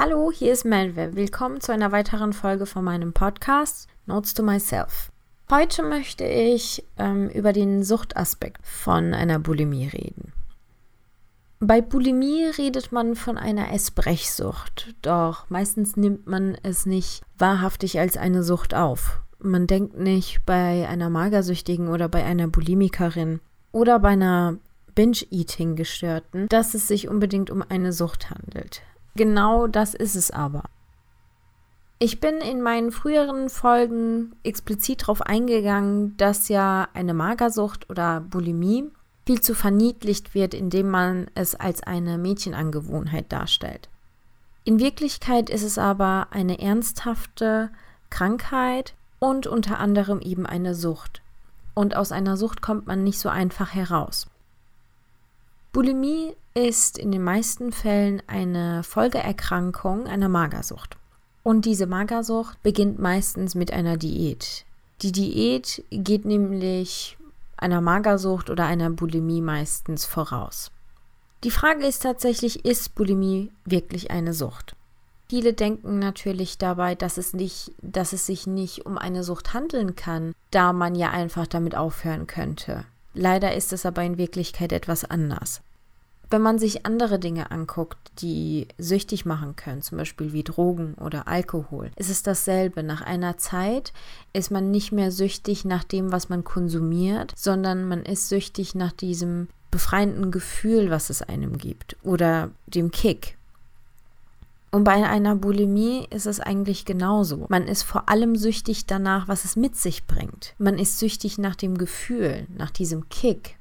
Hallo, hier ist Melve. Willkommen zu einer weiteren Folge von meinem Podcast Notes to Myself. Heute möchte ich ähm, über den Suchtaspekt von einer Bulimie reden. Bei Bulimie redet man von einer Essbrechsucht, doch meistens nimmt man es nicht wahrhaftig als eine Sucht auf. Man denkt nicht bei einer Magersüchtigen oder bei einer Bulimikerin oder bei einer Binge-Eating-Gestörten, dass es sich unbedingt um eine Sucht handelt. Genau das ist es aber. Ich bin in meinen früheren Folgen explizit darauf eingegangen, dass ja eine Magersucht oder Bulimie viel zu verniedlicht wird, indem man es als eine Mädchenangewohnheit darstellt. In Wirklichkeit ist es aber eine ernsthafte Krankheit und unter anderem eben eine Sucht. Und aus einer Sucht kommt man nicht so einfach heraus. Bulimie ist in den meisten Fällen eine Folgeerkrankung einer Magersucht. Und diese Magersucht beginnt meistens mit einer Diät. Die Diät geht nämlich einer Magersucht oder einer Bulimie meistens voraus. Die Frage ist tatsächlich, ist Bulimie wirklich eine Sucht? Viele denken natürlich dabei, dass es, nicht, dass es sich nicht um eine Sucht handeln kann, da man ja einfach damit aufhören könnte. Leider ist es aber in Wirklichkeit etwas anders. Wenn man sich andere Dinge anguckt, die süchtig machen können, zum Beispiel wie Drogen oder Alkohol, ist es dasselbe. Nach einer Zeit ist man nicht mehr süchtig nach dem, was man konsumiert, sondern man ist süchtig nach diesem befreienden Gefühl, was es einem gibt oder dem Kick. Und bei einer Bulimie ist es eigentlich genauso. Man ist vor allem süchtig danach, was es mit sich bringt. Man ist süchtig nach dem Gefühl, nach diesem Kick,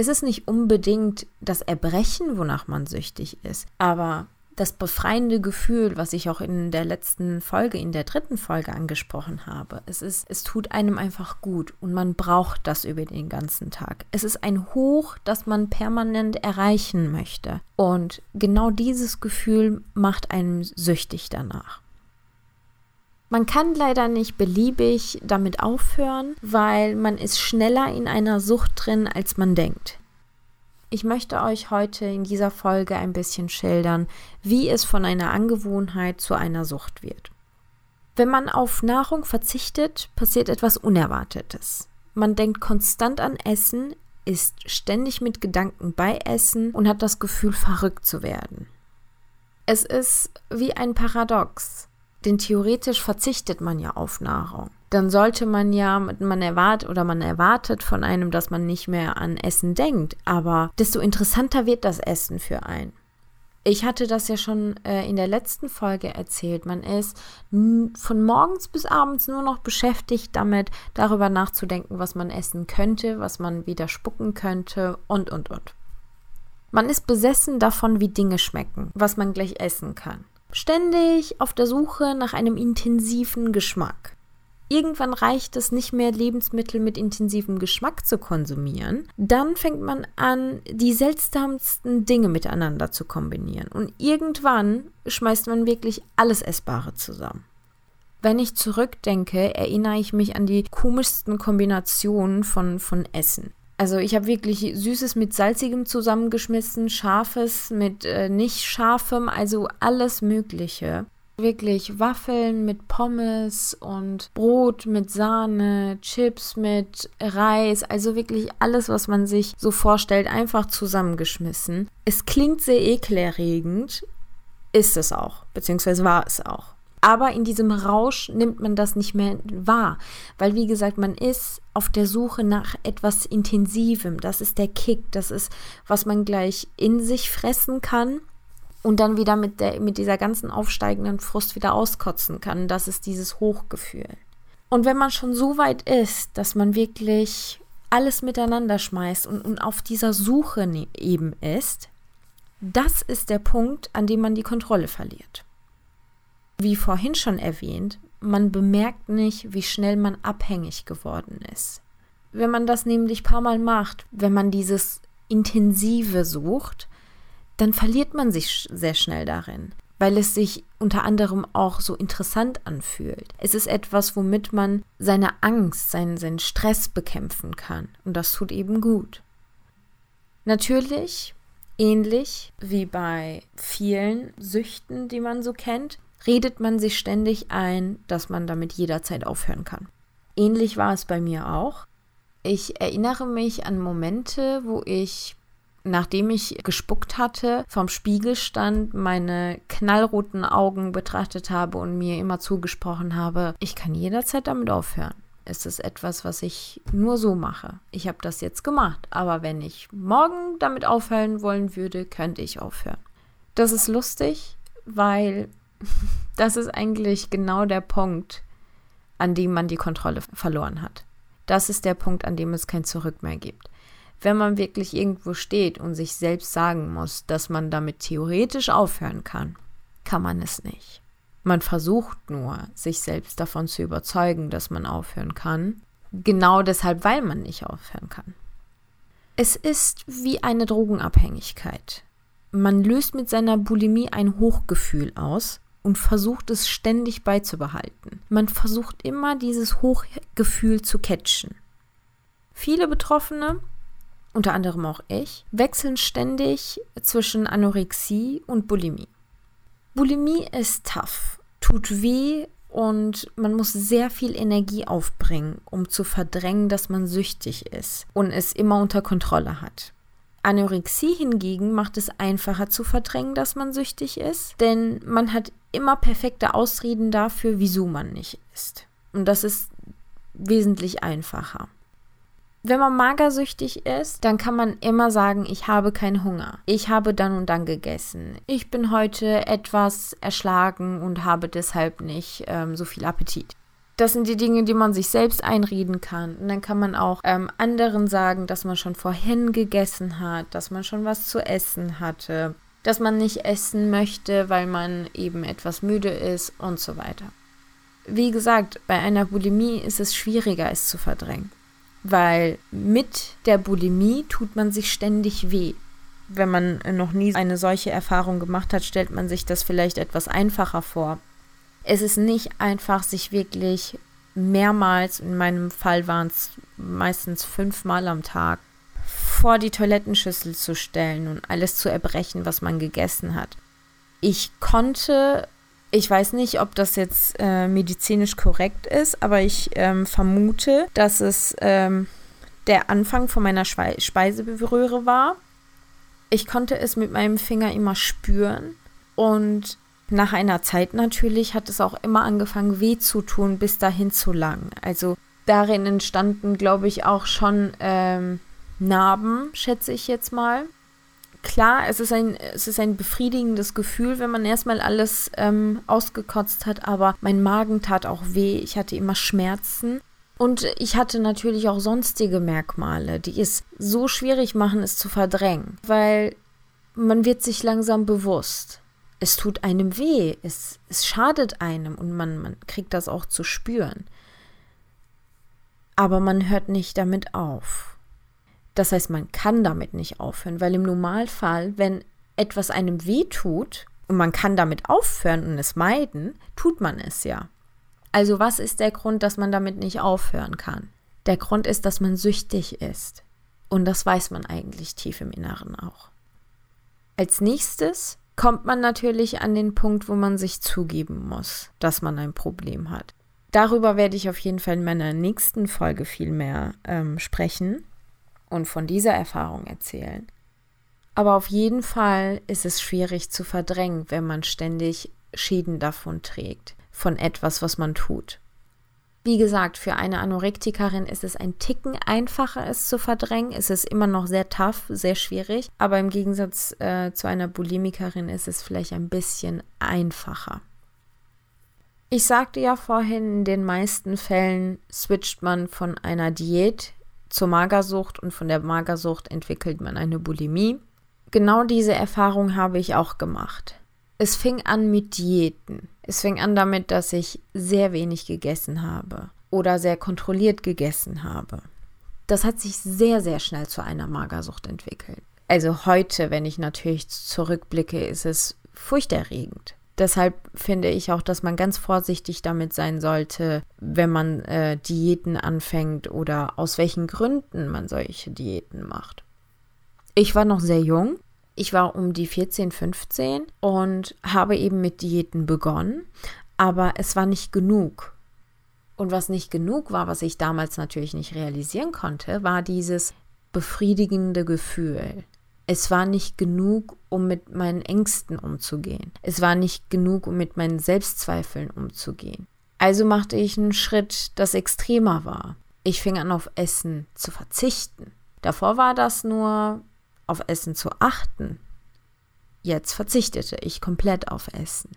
es ist nicht unbedingt das Erbrechen, wonach man süchtig ist, aber das befreiende Gefühl, was ich auch in der letzten Folge, in der dritten Folge angesprochen habe. Es ist, es tut einem einfach gut und man braucht das über den ganzen Tag. Es ist ein Hoch, das man permanent erreichen möchte. Und genau dieses Gefühl macht einem süchtig danach. Man kann leider nicht beliebig damit aufhören, weil man ist schneller in einer Sucht drin, als man denkt. Ich möchte euch heute in dieser Folge ein bisschen schildern, wie es von einer Angewohnheit zu einer Sucht wird. Wenn man auf Nahrung verzichtet, passiert etwas Unerwartetes. Man denkt konstant an Essen, ist ständig mit Gedanken bei Essen und hat das Gefühl, verrückt zu werden. Es ist wie ein Paradox. Denn theoretisch verzichtet man ja auf Nahrung. Dann sollte man ja, man erwartet oder man erwartet von einem, dass man nicht mehr an Essen denkt. Aber desto interessanter wird das Essen für einen. Ich hatte das ja schon äh, in der letzten Folge erzählt. Man ist von morgens bis abends nur noch beschäftigt damit, darüber nachzudenken, was man essen könnte, was man wieder spucken könnte und, und, und. Man ist besessen davon, wie Dinge schmecken, was man gleich essen kann. Ständig auf der Suche nach einem intensiven Geschmack. Irgendwann reicht es nicht mehr, Lebensmittel mit intensivem Geschmack zu konsumieren. Dann fängt man an, die seltsamsten Dinge miteinander zu kombinieren. Und irgendwann schmeißt man wirklich alles Essbare zusammen. Wenn ich zurückdenke, erinnere ich mich an die komischsten Kombinationen von, von Essen. Also ich habe wirklich Süßes mit Salzigem zusammengeschmissen, Scharfes mit äh, nicht Scharfem, also alles Mögliche. Wirklich Waffeln mit Pommes und Brot mit Sahne, Chips mit Reis, also wirklich alles, was man sich so vorstellt, einfach zusammengeschmissen. Es klingt sehr ekelerregend, ist es auch, beziehungsweise war es auch. Aber in diesem Rausch nimmt man das nicht mehr wahr, weil wie gesagt, man ist auf der Suche nach etwas Intensivem. Das ist der Kick, das ist, was man gleich in sich fressen kann und dann wieder mit, der, mit dieser ganzen aufsteigenden Frust wieder auskotzen kann. Das ist dieses Hochgefühl. Und wenn man schon so weit ist, dass man wirklich alles miteinander schmeißt und, und auf dieser Suche ne, eben ist, das ist der Punkt, an dem man die Kontrolle verliert. Wie vorhin schon erwähnt, man bemerkt nicht, wie schnell man abhängig geworden ist. Wenn man das nämlich paar Mal macht, wenn man dieses Intensive sucht, dann verliert man sich sehr schnell darin, weil es sich unter anderem auch so interessant anfühlt. Es ist etwas, womit man seine Angst, seinen, seinen Stress bekämpfen kann. Und das tut eben gut. Natürlich Ähnlich wie bei vielen Süchten, die man so kennt, redet man sich ständig ein, dass man damit jederzeit aufhören kann. Ähnlich war es bei mir auch. Ich erinnere mich an Momente, wo ich, nachdem ich gespuckt hatte, vom Spiegel stand, meine knallroten Augen betrachtet habe und mir immer zugesprochen habe, ich kann jederzeit damit aufhören. Es ist etwas, was ich nur so mache. Ich habe das jetzt gemacht, aber wenn ich morgen damit aufhören wollen würde, könnte ich aufhören. Das ist lustig, weil das ist eigentlich genau der Punkt, an dem man die Kontrolle verloren hat. Das ist der Punkt, an dem es kein Zurück mehr gibt. Wenn man wirklich irgendwo steht und sich selbst sagen muss, dass man damit theoretisch aufhören kann, kann man es nicht. Man versucht nur, sich selbst davon zu überzeugen, dass man aufhören kann, genau deshalb, weil man nicht aufhören kann. Es ist wie eine Drogenabhängigkeit. Man löst mit seiner Bulimie ein Hochgefühl aus und versucht es ständig beizubehalten. Man versucht immer dieses Hochgefühl zu catchen. Viele Betroffene, unter anderem auch ich, wechseln ständig zwischen Anorexie und Bulimie. Bulimie ist tough, tut weh und man muss sehr viel Energie aufbringen, um zu verdrängen, dass man süchtig ist und es immer unter Kontrolle hat. Anorexie hingegen macht es einfacher zu verdrängen, dass man süchtig ist, denn man hat immer perfekte Ausreden dafür, wieso man nicht ist. Und das ist wesentlich einfacher. Wenn man magersüchtig ist, dann kann man immer sagen, ich habe keinen Hunger. Ich habe dann und dann gegessen. Ich bin heute etwas erschlagen und habe deshalb nicht ähm, so viel Appetit. Das sind die Dinge, die man sich selbst einreden kann. Und dann kann man auch ähm, anderen sagen, dass man schon vorhin gegessen hat, dass man schon was zu essen hatte, dass man nicht essen möchte, weil man eben etwas müde ist und so weiter. Wie gesagt, bei einer Bulimie ist es schwieriger, es zu verdrängen, weil mit der Bulimie tut man sich ständig weh. Wenn man noch nie eine solche Erfahrung gemacht hat, stellt man sich das vielleicht etwas einfacher vor es ist nicht einfach, sich wirklich mehrmals, in meinem Fall waren es meistens fünfmal am Tag, vor die Toilettenschüssel zu stellen und alles zu erbrechen, was man gegessen hat. Ich konnte, ich weiß nicht, ob das jetzt äh, medizinisch korrekt ist, aber ich ähm, vermute, dass es ähm, der Anfang von meiner Schwe Speiseröhre war. Ich konnte es mit meinem Finger immer spüren und nach einer Zeit natürlich hat es auch immer angefangen, weh zu tun, bis dahin zu lang. Also darin entstanden, glaube ich, auch schon ähm, Narben, schätze ich jetzt mal. Klar, es ist ein, es ist ein befriedigendes Gefühl, wenn man erstmal alles ähm, ausgekotzt hat, aber mein Magen tat auch weh, ich hatte immer Schmerzen. Und ich hatte natürlich auch sonstige Merkmale, die es so schwierig machen, es zu verdrängen, weil man wird sich langsam bewusst es tut einem weh, es, es schadet einem und man, man kriegt das auch zu spüren. Aber man hört nicht damit auf. Das heißt, man kann damit nicht aufhören, weil im Normalfall, wenn etwas einem weh tut und man kann damit aufhören und es meiden, tut man es ja. Also was ist der Grund, dass man damit nicht aufhören kann? Der Grund ist, dass man süchtig ist. Und das weiß man eigentlich tief im Inneren auch. Als nächstes kommt man natürlich an den Punkt, wo man sich zugeben muss, dass man ein Problem hat. Darüber werde ich auf jeden Fall in meiner nächsten Folge viel mehr ähm, sprechen und von dieser Erfahrung erzählen. Aber auf jeden Fall ist es schwierig zu verdrängen, wenn man ständig Schäden davon trägt, von etwas, was man tut. Wie gesagt, für eine Anorektikerin ist es ein Ticken einfacher, es zu verdrängen. Es ist immer noch sehr tough, sehr schwierig. Aber im Gegensatz äh, zu einer Bulimikerin ist es vielleicht ein bisschen einfacher. Ich sagte ja vorhin, in den meisten Fällen switcht man von einer Diät zur Magersucht und von der Magersucht entwickelt man eine Bulimie. Genau diese Erfahrung habe ich auch gemacht. Es fing an mit Diäten. Es fing an damit, dass ich sehr wenig gegessen habe oder sehr kontrolliert gegessen habe. Das hat sich sehr, sehr schnell zu einer Magersucht entwickelt. Also heute, wenn ich natürlich zurückblicke, ist es furchterregend. Deshalb finde ich auch, dass man ganz vorsichtig damit sein sollte, wenn man äh, Diäten anfängt oder aus welchen Gründen man solche Diäten macht. Ich war noch sehr jung Ich war um die 14, 15 und habe eben mit Diäten begonnen, aber es war nicht genug. Und was nicht genug war, was ich damals natürlich nicht realisieren konnte, war dieses befriedigende Gefühl. Es war nicht genug, um mit meinen Ängsten umzugehen. Es war nicht genug, um mit meinen Selbstzweifeln umzugehen. Also machte ich einen Schritt, das extremer war. Ich fing an, auf Essen zu verzichten. Davor war das nur, auf Essen zu achten. Jetzt verzichtete ich komplett auf Essen.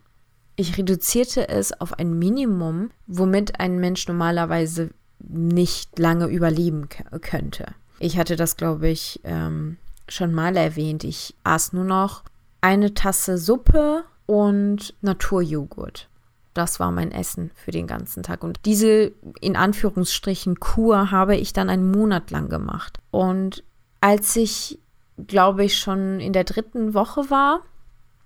Ich reduzierte es auf ein Minimum, womit ein Mensch normalerweise nicht lange überleben könnte. Ich hatte das, glaube ich, ähm, schon mal erwähnt. Ich aß nur noch eine Tasse Suppe und Naturjoghurt. Das war mein Essen für den ganzen Tag. Und diese in Anführungsstrichen Kur habe ich dann einen Monat lang gemacht. Und als ich, glaube ich, schon in der dritten Woche war,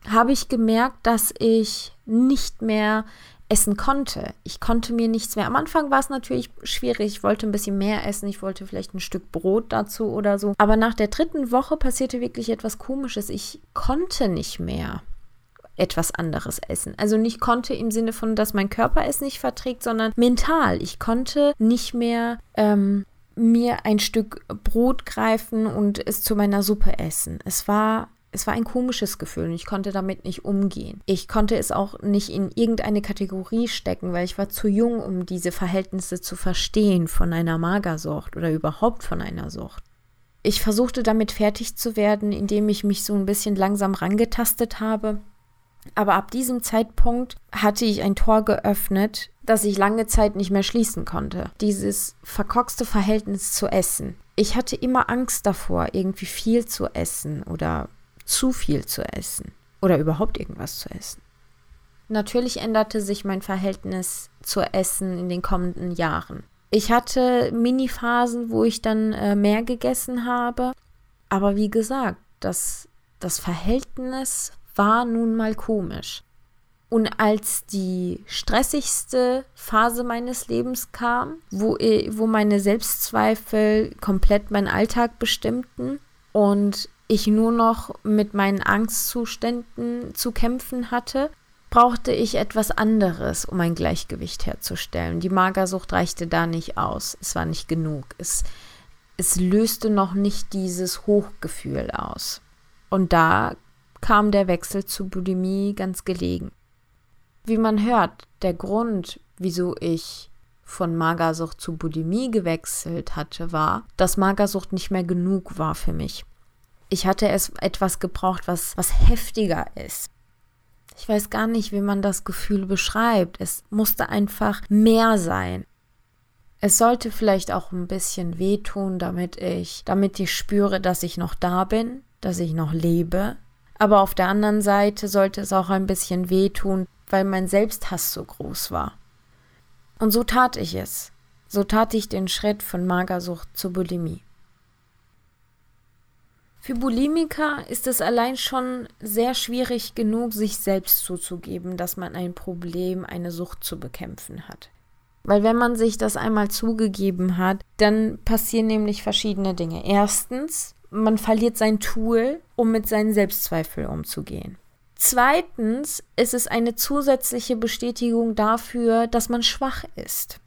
habe ich gemerkt, dass ich nicht mehr essen konnte. Ich konnte mir nichts mehr. Am Anfang war es natürlich schwierig. Ich wollte ein bisschen mehr essen. Ich wollte vielleicht ein Stück Brot dazu oder so. Aber nach der dritten Woche passierte wirklich etwas Komisches. Ich konnte nicht mehr etwas anderes essen. Also nicht konnte im Sinne von, dass mein Körper es nicht verträgt, sondern mental. Ich konnte nicht mehr ähm, mir ein Stück Brot greifen und es zu meiner Suppe essen. Es war es war ein komisches Gefühl und ich konnte damit nicht umgehen. Ich konnte es auch nicht in irgendeine Kategorie stecken, weil ich war zu jung, um diese Verhältnisse zu verstehen von einer Magersucht oder überhaupt von einer Sucht. Ich versuchte damit fertig zu werden, indem ich mich so ein bisschen langsam rangetastet habe. Aber ab diesem Zeitpunkt hatte ich ein Tor geöffnet, das ich lange Zeit nicht mehr schließen konnte. Dieses verkorkste Verhältnis zu Essen. Ich hatte immer Angst davor, irgendwie viel zu essen oder zu viel zu essen oder überhaupt irgendwas zu essen. Natürlich änderte sich mein Verhältnis zu Essen in den kommenden Jahren. Ich hatte Mini-Phasen, wo ich dann äh, mehr gegessen habe, aber wie gesagt, das, das Verhältnis war nun mal komisch. Und als die stressigste Phase meines Lebens kam, wo, wo meine Selbstzweifel komplett meinen Alltag bestimmten und ich nur noch mit meinen Angstzuständen zu kämpfen hatte, brauchte ich etwas anderes, um ein Gleichgewicht herzustellen. Die Magersucht reichte da nicht aus. Es war nicht genug. Es, es löste noch nicht dieses Hochgefühl aus. Und da kam der Wechsel zu Bulimie ganz gelegen. Wie man hört, der Grund, wieso ich von Magersucht zu Bulimie gewechselt hatte, war, dass Magersucht nicht mehr genug war für mich. Ich hatte es etwas gebraucht, was, was heftiger ist. Ich weiß gar nicht, wie man das Gefühl beschreibt. Es musste einfach mehr sein. Es sollte vielleicht auch ein bisschen wehtun, damit ich, damit ich spüre, dass ich noch da bin, dass ich noch lebe. Aber auf der anderen Seite sollte es auch ein bisschen wehtun, weil mein Selbsthass so groß war. Und so tat ich es. So tat ich den Schritt von Magersucht zu Bulimie. Für Bulimiker ist es allein schon sehr schwierig genug, sich selbst zuzugeben, dass man ein Problem, eine Sucht zu bekämpfen hat. Weil wenn man sich das einmal zugegeben hat, dann passieren nämlich verschiedene Dinge. Erstens, man verliert sein Tool, um mit seinen Selbstzweifeln umzugehen. Zweitens ist es eine zusätzliche Bestätigung dafür, dass man schwach ist.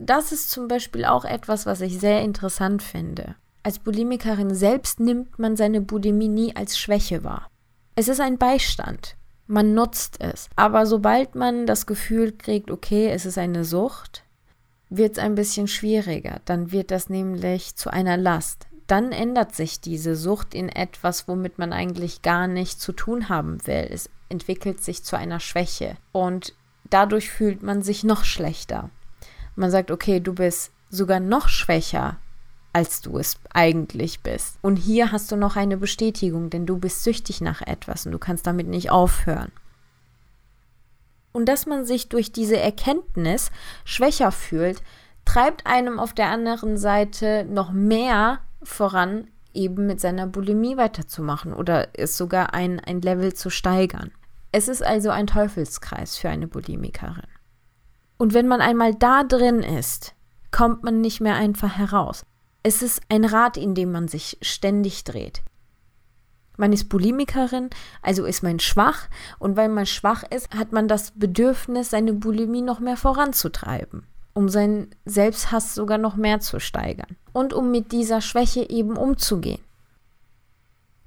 Das ist zum Beispiel auch etwas, was ich sehr interessant finde. Als Bulimikerin selbst nimmt man seine Bulimie nie als Schwäche wahr. Es ist ein Beistand. Man nutzt es. Aber sobald man das Gefühl kriegt, okay, es ist eine Sucht, wird es ein bisschen schwieriger. Dann wird das nämlich zu einer Last. Dann ändert sich diese Sucht in etwas, womit man eigentlich gar nichts zu tun haben will. Es entwickelt sich zu einer Schwäche. Und dadurch fühlt man sich noch schlechter. Man sagt, okay, du bist sogar noch schwächer als du es eigentlich bist. Und hier hast du noch eine Bestätigung, denn du bist süchtig nach etwas und du kannst damit nicht aufhören. Und dass man sich durch diese Erkenntnis schwächer fühlt, treibt einem auf der anderen Seite noch mehr voran, eben mit seiner Bulimie weiterzumachen oder es sogar ein, ein Level zu steigern. Es ist also ein Teufelskreis für eine Bulimikerin. Und wenn man einmal da drin ist, kommt man nicht mehr einfach heraus. Es ist ein Rad, in dem man sich ständig dreht. Man ist Bulimikerin, also ist man schwach und weil man schwach ist, hat man das Bedürfnis, seine Bulimie noch mehr voranzutreiben, um seinen Selbsthass sogar noch mehr zu steigern und um mit dieser Schwäche eben umzugehen.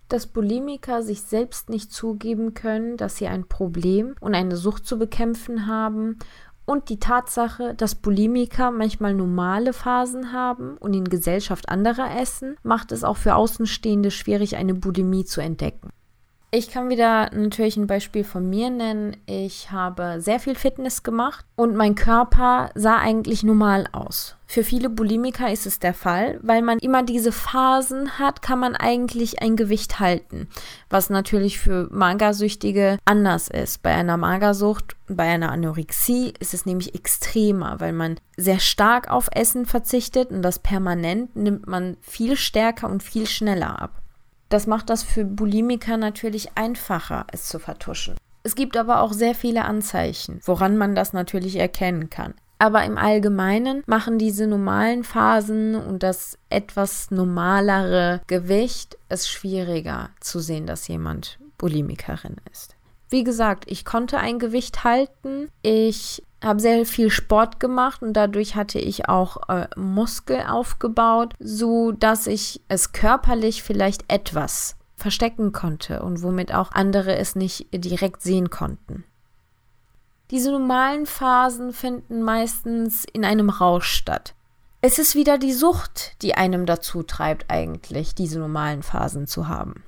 Dass Bulimiker sich selbst nicht zugeben können, dass sie ein Problem und eine Sucht zu bekämpfen haben und die Tatsache, dass Bulimiker manchmal normale Phasen haben und in Gesellschaft anderer essen, macht es auch für Außenstehende schwierig, eine Bulimie zu entdecken. Ich kann wieder natürlich ein Beispiel von mir nennen. Ich habe sehr viel Fitness gemacht und mein Körper sah eigentlich normal aus. Für viele Bulimiker ist es der Fall, weil man immer diese Phasen hat, kann man eigentlich ein Gewicht halten, was natürlich für Magersüchtige anders ist. Bei einer Magersucht, bei einer Anorexie ist es nämlich extremer, weil man sehr stark auf Essen verzichtet und das permanent nimmt man viel stärker und viel schneller ab. Das macht das für Bulimiker natürlich einfacher, es zu vertuschen. Es gibt aber auch sehr viele Anzeichen, woran man das natürlich erkennen kann. Aber im Allgemeinen machen diese normalen Phasen und das etwas normalere Gewicht es schwieriger zu sehen, dass jemand Bulimikerin ist. Wie gesagt, ich konnte ein Gewicht halten. Ich habe sehr viel Sport gemacht und dadurch hatte ich auch äh, Muskel aufgebaut, so dass ich es körperlich vielleicht etwas verstecken konnte und womit auch andere es nicht direkt sehen konnten. Diese normalen Phasen finden meistens in einem Rausch statt. Es ist wieder die Sucht, die einem dazu treibt, eigentlich diese normalen Phasen zu haben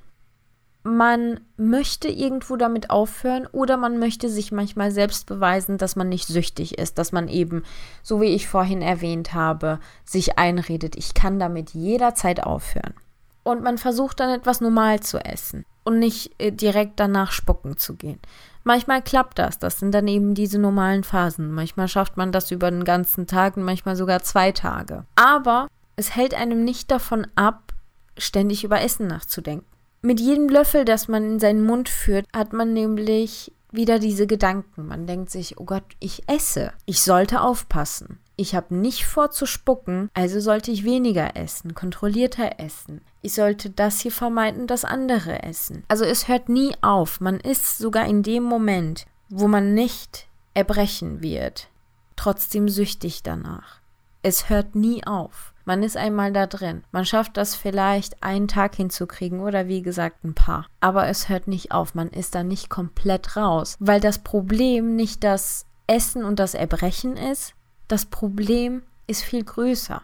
man möchte irgendwo damit aufhören oder man möchte sich manchmal selbst beweisen, dass man nicht süchtig ist, dass man eben, so wie ich vorhin erwähnt habe, sich einredet, ich kann damit jederzeit aufhören. Und man versucht dann etwas normal zu essen und nicht äh, direkt danach spucken zu gehen. Manchmal klappt das, das sind dann eben diese normalen Phasen. Manchmal schafft man das über den ganzen Tag und manchmal sogar zwei Tage. Aber es hält einem nicht davon ab, ständig über Essen nachzudenken. Mit jedem Löffel, das man in seinen Mund führt, hat man nämlich wieder diese Gedanken. Man denkt sich, oh Gott, ich esse. Ich sollte aufpassen. Ich habe nicht vor zu spucken, also sollte ich weniger essen, kontrollierter essen. Ich sollte das hier vermeiden, das andere essen. Also es hört nie auf. Man ist sogar in dem Moment, wo man nicht erbrechen wird, trotzdem süchtig danach. Es hört nie auf. Man ist einmal da drin. Man schafft das vielleicht einen Tag hinzukriegen oder wie gesagt ein paar. Aber es hört nicht auf. Man ist da nicht komplett raus. Weil das Problem nicht das Essen und das Erbrechen ist. Das Problem ist viel größer.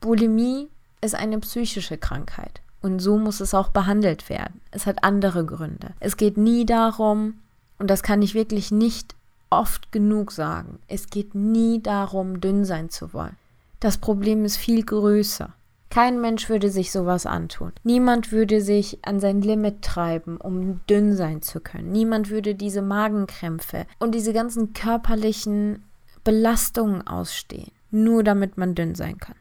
Bulimie ist eine psychische Krankheit. Und so muss es auch behandelt werden. Es hat andere Gründe. Es geht nie darum, und das kann ich wirklich nicht oft genug sagen, es geht nie darum, dünn sein zu wollen. Das Problem ist viel größer. Kein Mensch würde sich sowas antun. Niemand würde sich an sein Limit treiben, um dünn sein zu können. Niemand würde diese Magenkrämpfe und diese ganzen körperlichen Belastungen ausstehen, nur damit man dünn sein kann.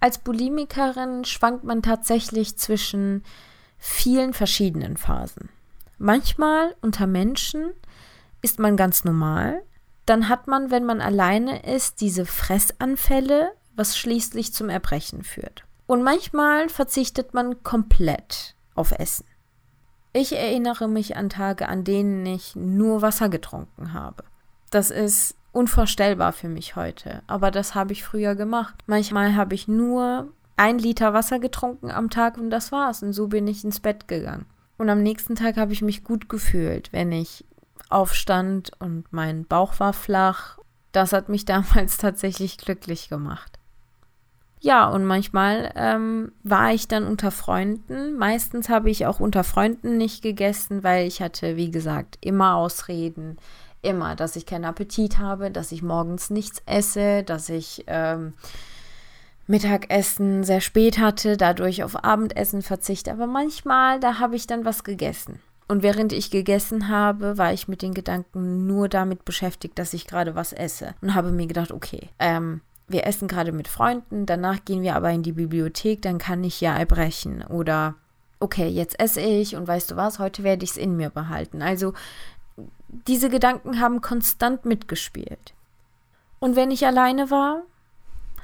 Als Bulimikerin schwankt man tatsächlich zwischen vielen verschiedenen Phasen. Manchmal unter Menschen ist man ganz normal, dann hat man, wenn man alleine ist, diese Fressanfälle, was schließlich zum Erbrechen führt. Und manchmal verzichtet man komplett auf Essen. Ich erinnere mich an Tage, an denen ich nur Wasser getrunken habe. Das ist unvorstellbar für mich heute, aber das habe ich früher gemacht. Manchmal habe ich nur ein Liter Wasser getrunken am Tag und das war's. Und so bin ich ins Bett gegangen. Und am nächsten Tag habe ich mich gut gefühlt, wenn ich aufstand und mein Bauch war flach. Das hat mich damals tatsächlich glücklich gemacht. Ja, und manchmal ähm, war ich dann unter Freunden. Meistens habe ich auch unter Freunden nicht gegessen, weil ich hatte, wie gesagt, immer Ausreden. Immer, dass ich keinen Appetit habe, dass ich morgens nichts esse, dass ich ähm, Mittagessen sehr spät hatte, dadurch auf Abendessen verzichte. Aber manchmal, da habe ich dann was gegessen. Und während ich gegessen habe, war ich mit den Gedanken nur damit beschäftigt, dass ich gerade was esse. Und habe mir gedacht, okay, ähm, wir essen gerade mit Freunden, danach gehen wir aber in die Bibliothek, dann kann ich ja erbrechen. Oder, okay, jetzt esse ich und weißt du was, heute werde ich es in mir behalten. Also, diese Gedanken haben konstant mitgespielt. Und wenn ich alleine war,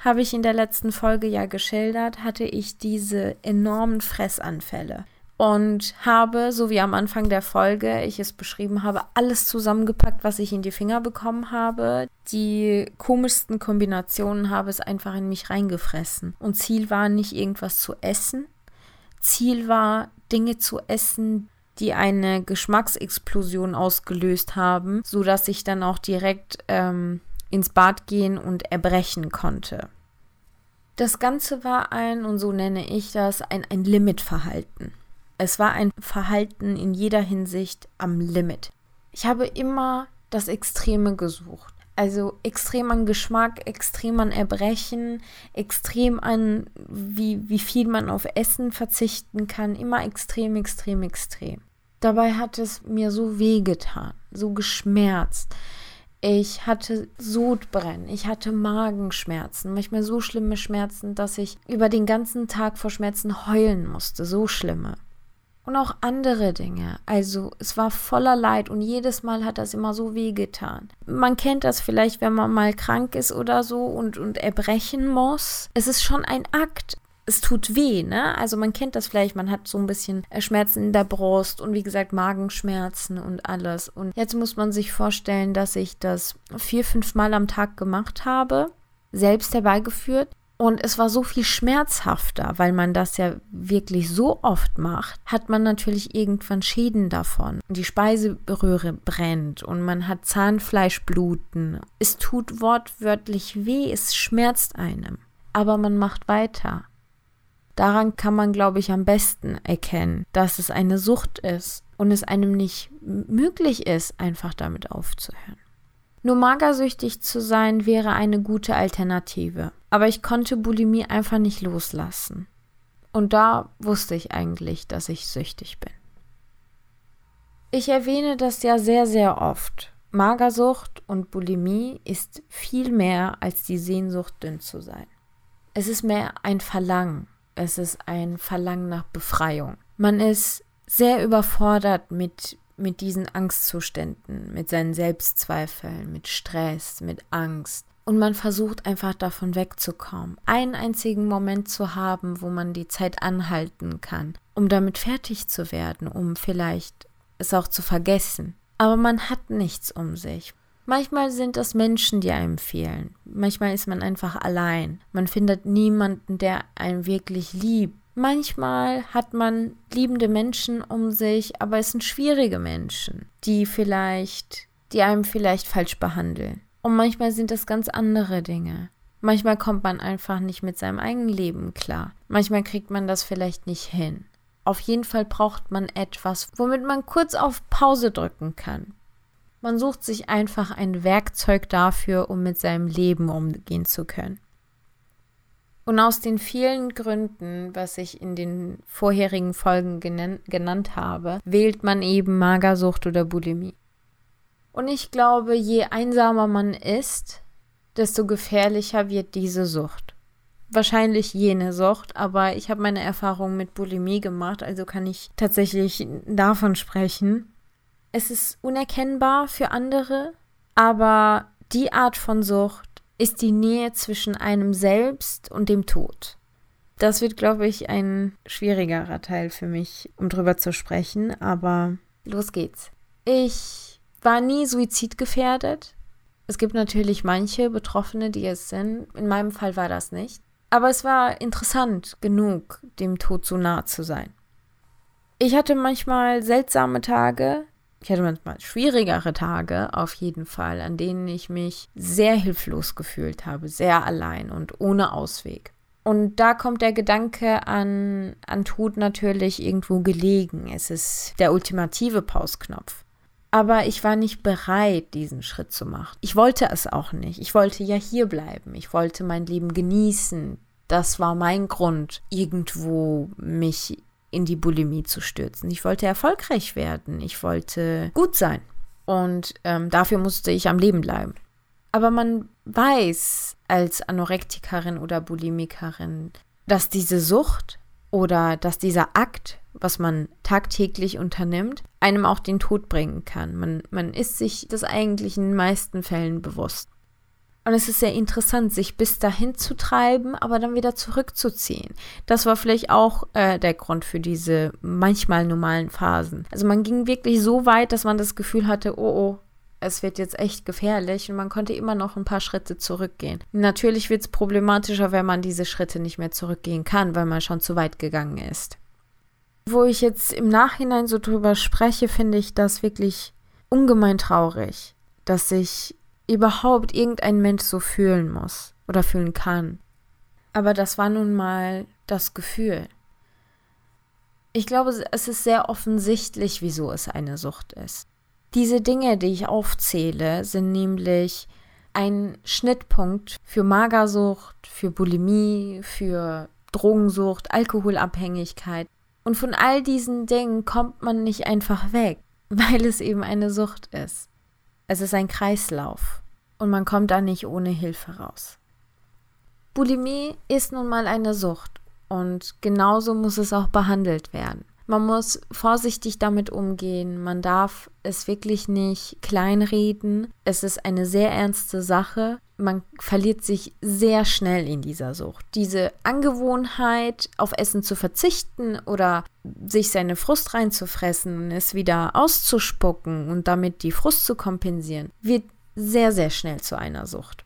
habe ich in der letzten Folge ja geschildert, hatte ich diese enormen Fressanfälle und habe, so wie am Anfang der Folge ich es beschrieben habe, alles zusammengepackt, was ich in die Finger bekommen habe. Die komischsten Kombinationen habe es einfach in mich reingefressen. Und Ziel war nicht irgendwas zu essen. Ziel war, Dinge zu essen, die eine Geschmacksexplosion ausgelöst haben, sodass ich dann auch direkt ähm, ins Bad gehen und erbrechen konnte. Das Ganze war ein, und so nenne ich das, ein, ein Limitverhalten. Es war ein Verhalten in jeder Hinsicht am Limit. Ich habe immer das Extreme gesucht. Also extrem an Geschmack, extrem an Erbrechen, extrem an, wie, wie viel man auf Essen verzichten kann. Immer extrem, extrem, extrem. Dabei hat es mir so wehgetan, so geschmerzt. Ich hatte Sodbrennen, ich hatte Magenschmerzen, manchmal so schlimme Schmerzen, dass ich über den ganzen Tag vor Schmerzen heulen musste, so schlimme und auch andere Dinge. Also es war voller Leid und jedes Mal hat das immer so weh getan. Man kennt das vielleicht, wenn man mal krank ist oder so und, und erbrechen muss. Es ist schon ein Akt. Es tut weh, ne? Also man kennt das vielleicht, man hat so ein bisschen Schmerzen in der Brust und wie gesagt Magenschmerzen und alles. Und jetzt muss man sich vorstellen, dass ich das vier, fünf Mal am Tag gemacht habe, selbst herbeigeführt. Und es war so viel schmerzhafter, weil man das ja wirklich so oft macht, hat man natürlich irgendwann Schäden davon. Die Speiseröhre brennt und man hat Zahnfleischbluten. Es tut wortwörtlich weh, es schmerzt einem. Aber man macht weiter. Daran kann man, glaube ich, am besten erkennen, dass es eine Sucht ist und es einem nicht möglich ist, einfach damit aufzuhören. Nur magersüchtig zu sein wäre eine gute Alternative. Aber ich konnte Bulimie einfach nicht loslassen. Und da wusste ich eigentlich, dass ich süchtig bin. Ich erwähne das ja sehr, sehr oft. Magersucht und Bulimie ist viel mehr als die Sehnsucht, dünn zu sein. Es ist mehr ein Verlangen. Es ist ein Verlangen nach Befreiung. Man ist sehr überfordert mit mit diesen Angstzuständen, mit seinen Selbstzweifeln, mit Stress, mit Angst. Und man versucht einfach davon wegzukommen. Einen einzigen Moment zu haben, wo man die Zeit anhalten kann, um damit fertig zu werden, um vielleicht es auch zu vergessen. Aber man hat nichts um sich. Manchmal sind es Menschen, die einem fehlen. Manchmal ist man einfach allein. Man findet niemanden, der einen wirklich liebt Manchmal hat man liebende Menschen um sich, aber es sind schwierige Menschen, die vielleicht, die einem vielleicht falsch behandeln. Und manchmal sind es ganz andere Dinge. Manchmal kommt man einfach nicht mit seinem eigenen Leben klar. Manchmal kriegt man das vielleicht nicht hin. Auf jeden Fall braucht man etwas, womit man kurz auf Pause drücken kann. Man sucht sich einfach ein Werkzeug dafür, um mit seinem Leben umgehen zu können. Und aus den vielen Gründen, was ich in den vorherigen Folgen genannt, habe, wählt man eben Magersucht oder Bulimie. Und ich glaube, je einsamer man ist, desto gefährlicher wird diese Sucht. Wahrscheinlich jene Sucht, aber ich habe meine Erfahrungen mit Bulimie gemacht, also kann ich tatsächlich davon sprechen. Es ist unerkennbar für andere, aber die Art von Sucht ist die Nähe zwischen einem selbst und dem Tod. Das wird, glaube ich, ein schwierigerer Teil für mich, um drüber zu sprechen, aber los geht's. Ich war nie suizidgefährdet. Es gibt natürlich manche Betroffene, die es sind. In meinem Fall war das nicht. Aber es war interessant genug, dem Tod so nah zu sein. Ich hatte manchmal seltsame Tage, ich hatte manchmal schwierigere Tage, auf jeden Fall, an denen ich mich sehr hilflos gefühlt habe, sehr allein und ohne Ausweg. Und da kommt der Gedanke an, an Tod natürlich irgendwo gelegen. Es ist der ultimative Pausknopf. Aber ich war nicht bereit, diesen Schritt zu machen. Ich wollte es auch nicht. Ich wollte ja hier bleiben. Ich wollte mein Leben genießen. Das war mein Grund, irgendwo mich in die Bulimie zu stürzen. Ich wollte erfolgreich werden. Ich wollte gut sein. Und ähm, dafür musste ich am Leben bleiben. Aber man weiß als Anorektikerin oder Bulimikerin, dass diese Sucht oder dass dieser Akt, was man tagtäglich unternimmt, einem auch den Tod bringen kann. Man, man ist sich das eigentlich in den meisten Fällen bewusst. Und es ist sehr interessant, sich bis dahin zu treiben, aber dann wieder zurückzuziehen. Das war vielleicht auch äh, der Grund für diese manchmal normalen Phasen. Also man ging wirklich so weit, dass man das Gefühl hatte, oh oh, es wird jetzt echt gefährlich und man konnte immer noch ein paar Schritte zurückgehen. Natürlich wird es problematischer, wenn man diese Schritte nicht mehr zurückgehen kann, weil man schon zu weit gegangen ist. Wo ich jetzt im Nachhinein so drüber spreche, finde ich das wirklich ungemein traurig, dass sich überhaupt irgendein Mensch so fühlen muss oder fühlen kann. Aber das war nun mal das Gefühl. Ich glaube, es ist sehr offensichtlich, wieso es eine Sucht ist. Diese Dinge, die ich aufzähle, sind nämlich ein Schnittpunkt für Magersucht, für Bulimie, für Drogensucht, Alkoholabhängigkeit. Und von all diesen Dingen kommt man nicht einfach weg, weil es eben eine Sucht ist. Es ist ein Kreislauf und man kommt da nicht ohne Hilfe raus. Bulimie ist nun mal eine Sucht und genauso muss es auch behandelt werden. Man muss vorsichtig damit umgehen. Man darf es wirklich nicht kleinreden. Es ist eine sehr ernste Sache. Man verliert sich sehr schnell in dieser Sucht. Diese Angewohnheit, auf Essen zu verzichten oder sich seine Frust reinzufressen und es wieder auszuspucken und damit die Frust zu kompensieren, wird sehr, sehr schnell zu einer Sucht.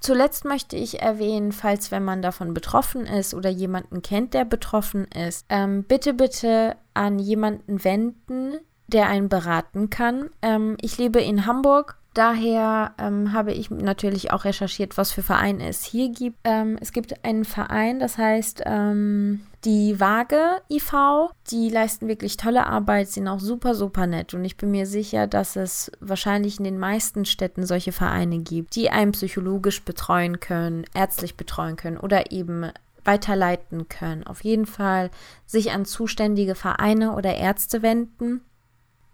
Zuletzt möchte ich erwähnen, falls wenn man davon betroffen ist oder jemanden kennt, der betroffen ist, ähm, bitte, bitte an jemanden wenden, der einen beraten kann. Ähm, ich lebe in Hamburg. Daher ähm, habe ich natürlich auch recherchiert, was für Vereine es hier gibt. Ähm, es gibt einen Verein, das heißt ähm, die Waage IV, die leisten wirklich tolle Arbeit, sind auch super, super nett. Und ich bin mir sicher, dass es wahrscheinlich in den meisten Städten solche Vereine gibt, die einen psychologisch betreuen können, ärztlich betreuen können oder eben weiterleiten können. Auf jeden Fall sich an zuständige Vereine oder Ärzte wenden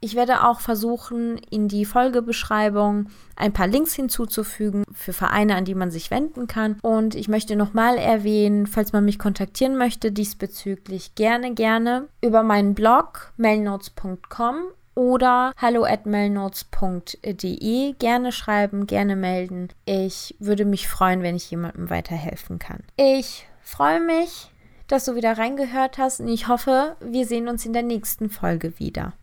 ich werde auch versuchen, in die Folgebeschreibung ein paar Links hinzuzufügen für Vereine, an die man sich wenden kann. Und ich möchte nochmal erwähnen, falls man mich kontaktieren möchte diesbezüglich, gerne, gerne über meinen Blog mailnotes.com oder hallo at mailnotes.de gerne schreiben, gerne melden. Ich würde mich freuen, wenn ich jemandem weiterhelfen kann. Ich freue mich, dass du wieder reingehört hast und ich hoffe, wir sehen uns in der nächsten Folge wieder.